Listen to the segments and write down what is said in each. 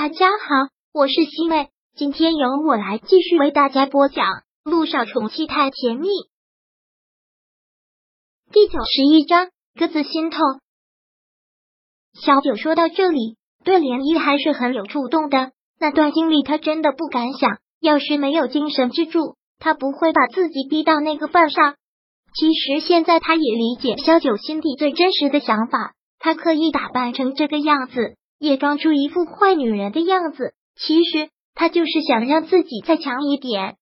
大家好，我是西妹，今天由我来继续为大家播讲《路上宠妻太甜蜜》第九十一章，各自心痛。小九说到这里，对涟漪还是很有触动的。那段经历，他真的不敢想。要是没有精神支柱，他不会把自己逼到那个份上。其实现在他也理解萧九心底最真实的想法，他刻意打扮成这个样子，也装出一副坏女人的样子。其实他就是想让自己再强一点，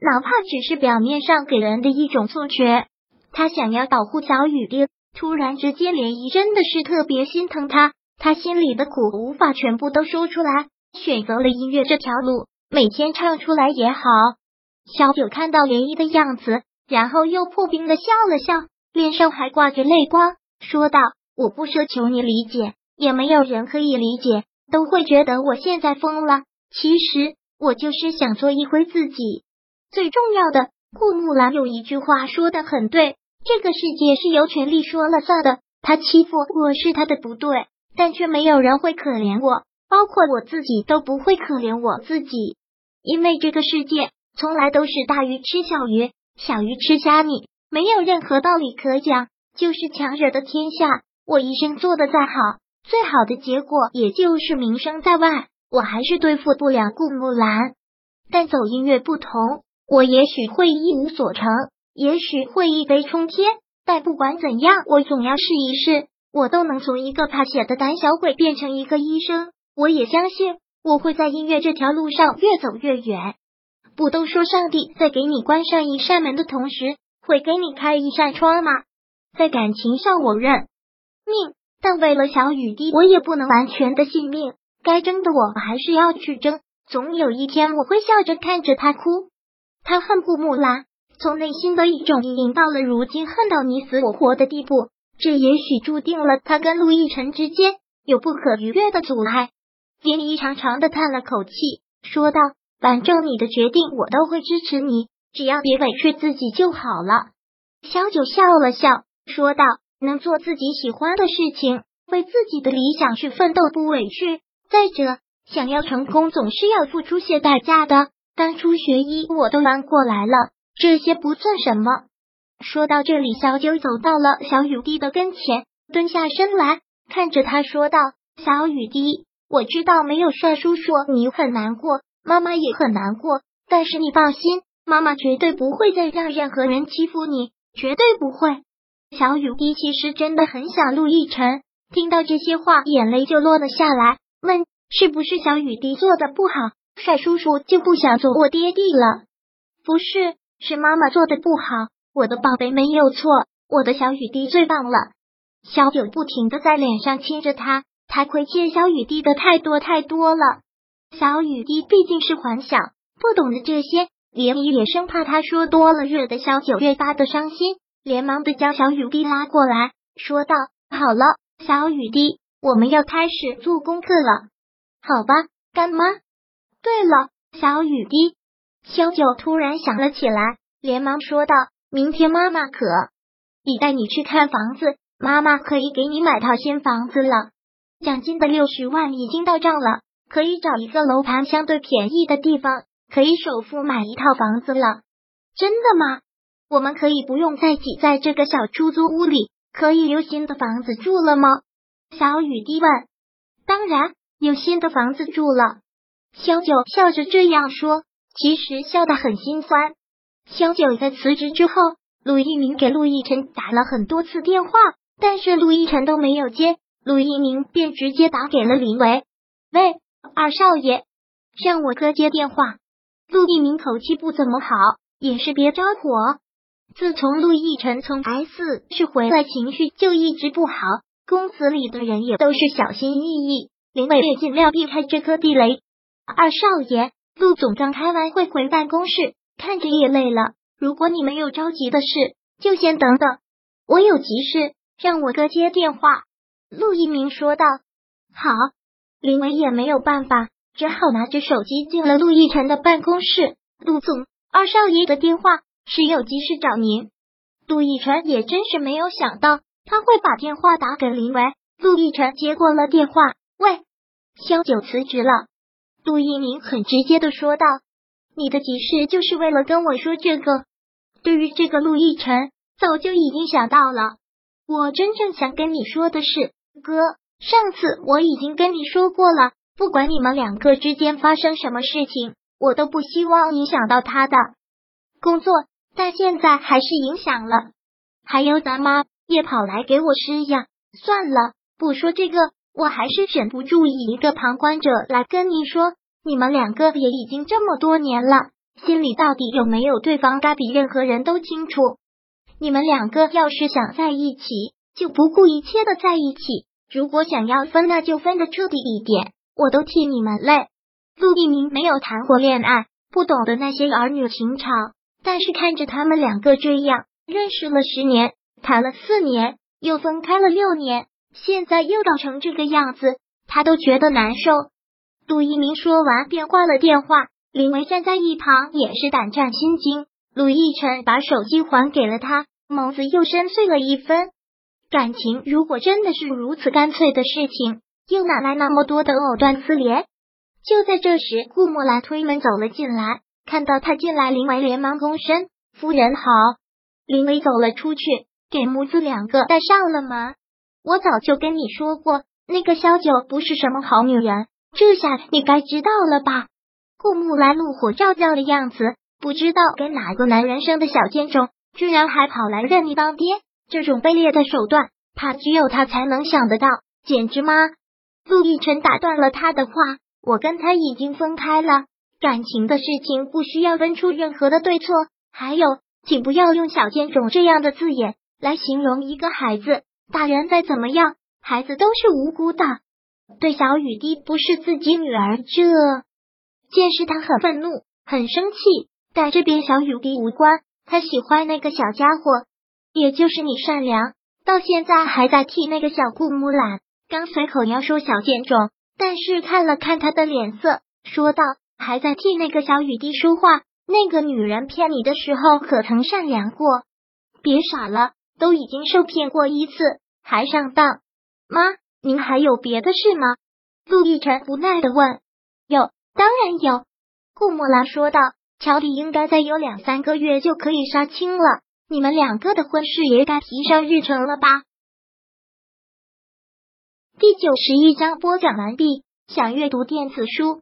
哪怕只是表面上给人的一种错觉。他想要保护小雨滴。突然之间，涟漪真的是特别心疼他，他心里的苦无法全部都说出来，选择了音乐这条路，每天唱出来也好。小九看到涟漪的样子。然后又破冰的笑了笑，脸上还挂着泪光，说道：“我不奢求你理解，也没有人可以理解，都会觉得我现在疯了。其实我就是想做一回自己。最重要的，顾木兰有一句话说的很对，这个世界是由权力说了算的。他欺负我是他的不对，但却没有人会可怜我，包括我自己都不会可怜我自己，因为这个世界从来都是大鱼吃小鱼。”小鱼吃虾米，没有任何道理可讲，就是强者的天下。我一生做的再好，最好的结果也就是名声在外，我还是对付不了顾木兰。但走音乐不同，我也许会一无所成，也许会一飞冲天。但不管怎样，我总要试一试。我都能从一个怕血的胆小鬼变成一个医生，我也相信我会在音乐这条路上越走越远。不都说上帝在给你关上一扇门的同时，会给你开一扇窗吗？在感情上我认命，但为了小雨滴，我也不能完全的信命。该争的我还是要去争，总有一天我会笑着看着他哭。他恨顾木兰，从内心的一种阴影到了如今恨到你死我活的地步。这也许注定了他跟陆亦辰之间有不可逾越的阻碍。林一长长的叹了口气，说道。反正你的决定我都会支持你，只要别委屈自己就好了。小九笑了笑，说道：“能做自己喜欢的事情，为自己的理想去奋斗，不委屈。再者，想要成功总是要付出些代价的。当初学医我都弯过来了，这些不算什么。”说到这里，小九走到了小雨滴的跟前，蹲下身来看着他说道：“小雨滴，我知道没有帅叔叔你很难过。”妈妈也很难过，但是你放心，妈妈绝对不会再让任何人欺负你，绝对不会。小雨滴其实真的很想陆亦辰，听到这些话，眼泪就落了下来，问是不是小雨滴做的不好，帅叔叔就不想做我爹地了？不是，是妈妈做的不好，我的宝贝没有错，我的小雨滴最棒了。小九不停的在脸上亲着他，他亏欠小雨滴的太多太多了。小雨滴毕竟是还小，不懂得这些。涟漪也生怕他说多了，惹得小九越发的伤心，连忙的将小雨滴拉过来，说道：“好了，小雨滴，我们要开始做功课了，好吧，干妈。对了，小雨滴。”小九突然想了起来，连忙说道：“明天妈妈可以带你去看房子，妈妈可以给你买套新房子了，奖金的六十万已经到账了。”可以找一个楼盘相对便宜的地方，可以首付买一套房子了。真的吗？我们可以不用再挤在这个小出租屋里，可以有新的房子住了吗？小雨滴问。当然有新的房子住了。萧九笑着这样说，其实笑得很心酸。萧九在辞职之后，陆一鸣给陆亦辰打了很多次电话，但是陆亦辰都没有接，陆一鸣便直接打给了林维。喂。二少爷，让我哥接电话。陆一鸣口气不怎么好，也是别着火。自从陆亦辰从 S 市回来，情绪就一直不好。公司里的人也都是小心翼翼，林伟也尽量避开这颗地雷。二少爷，陆总刚开完会回办公室，看着也累了。如果你没有着急的事，就先等等。我有急事，让我哥接电话。陆一鸣说道。好。林伟也没有办法，只好拿着手机进了陆亦辰的办公室。陆总，二少爷的电话是有急事找您。陆亦辰也真是没有想到他会把电话打给林伟。陆亦辰接过了电话，喂，萧九辞职了，陆一鸣很直接的说道：“你的急事就是为了跟我说这个。对于这个陆亦辰，早就已经想到了。我真正想跟你说的是，哥，上次我已经跟你说过了，不管你们两个之间发生什么事情，我都不希望影响到他的工作。但现在还是影响了。还有咱妈也跑来给我施压。算了，不说这个。”我还是忍不住以一个旁观者来跟你说，你们两个也已经这么多年了，心里到底有没有对方，该比任何人都清楚。你们两个要是想在一起，就不顾一切的在一起；如果想要分，那就分的彻底一点。我都替你们累。陆一鸣没有谈过恋爱，不懂得那些儿女情长，但是看着他们两个这样，认识了十年，谈了四年，又分开了六年。现在又搞成这个样子，他都觉得难受。杜一鸣说完便挂了电话，林维站在一旁也是胆战心惊。陆亦辰把手机还给了他，眸子又深邃了一分。感情如果真的是如此干脆的事情，又哪来那么多的藕断丝连？就在这时，顾墨兰推门走了进来，看到他进来，林维连忙躬身：“夫人好。”林维走了出去，给母子两个带上了门。我早就跟你说过，那个萧九不是什么好女人，这下你该知道了吧？顾木兰怒火照照的样子，不知道跟哪个男人生的小贱种，居然还跑来认你当爹，这种卑劣的手段，怕只有他才能想得到，简直吗？陆亦辰打断了他的话，我跟他已经分开了，感情的事情不需要分出任何的对错，还有，请不要用小贱种这样的字眼来形容一个孩子。大人再怎么样，孩子都是无辜的。对小雨滴不是自己女儿这件事，他很愤怒，很生气。但这边小雨滴无关，他喜欢那个小家伙，也就是你善良，到现在还在替那个小顾木懒。刚随口要说小贱种，但是看了看他的脸色，说道：“还在替那个小雨滴说话。那个女人骗你的时候，可曾善良过？别傻了。”都已经受骗过一次，还上当？妈，您还有别的事吗？陆亦辰无奈的问。有，当然有。顾莫兰说道。乔迪应该再有两三个月就可以杀青了，你们两个的婚事也该提上日程了吧？第九十一章播讲完毕。想阅读电子书，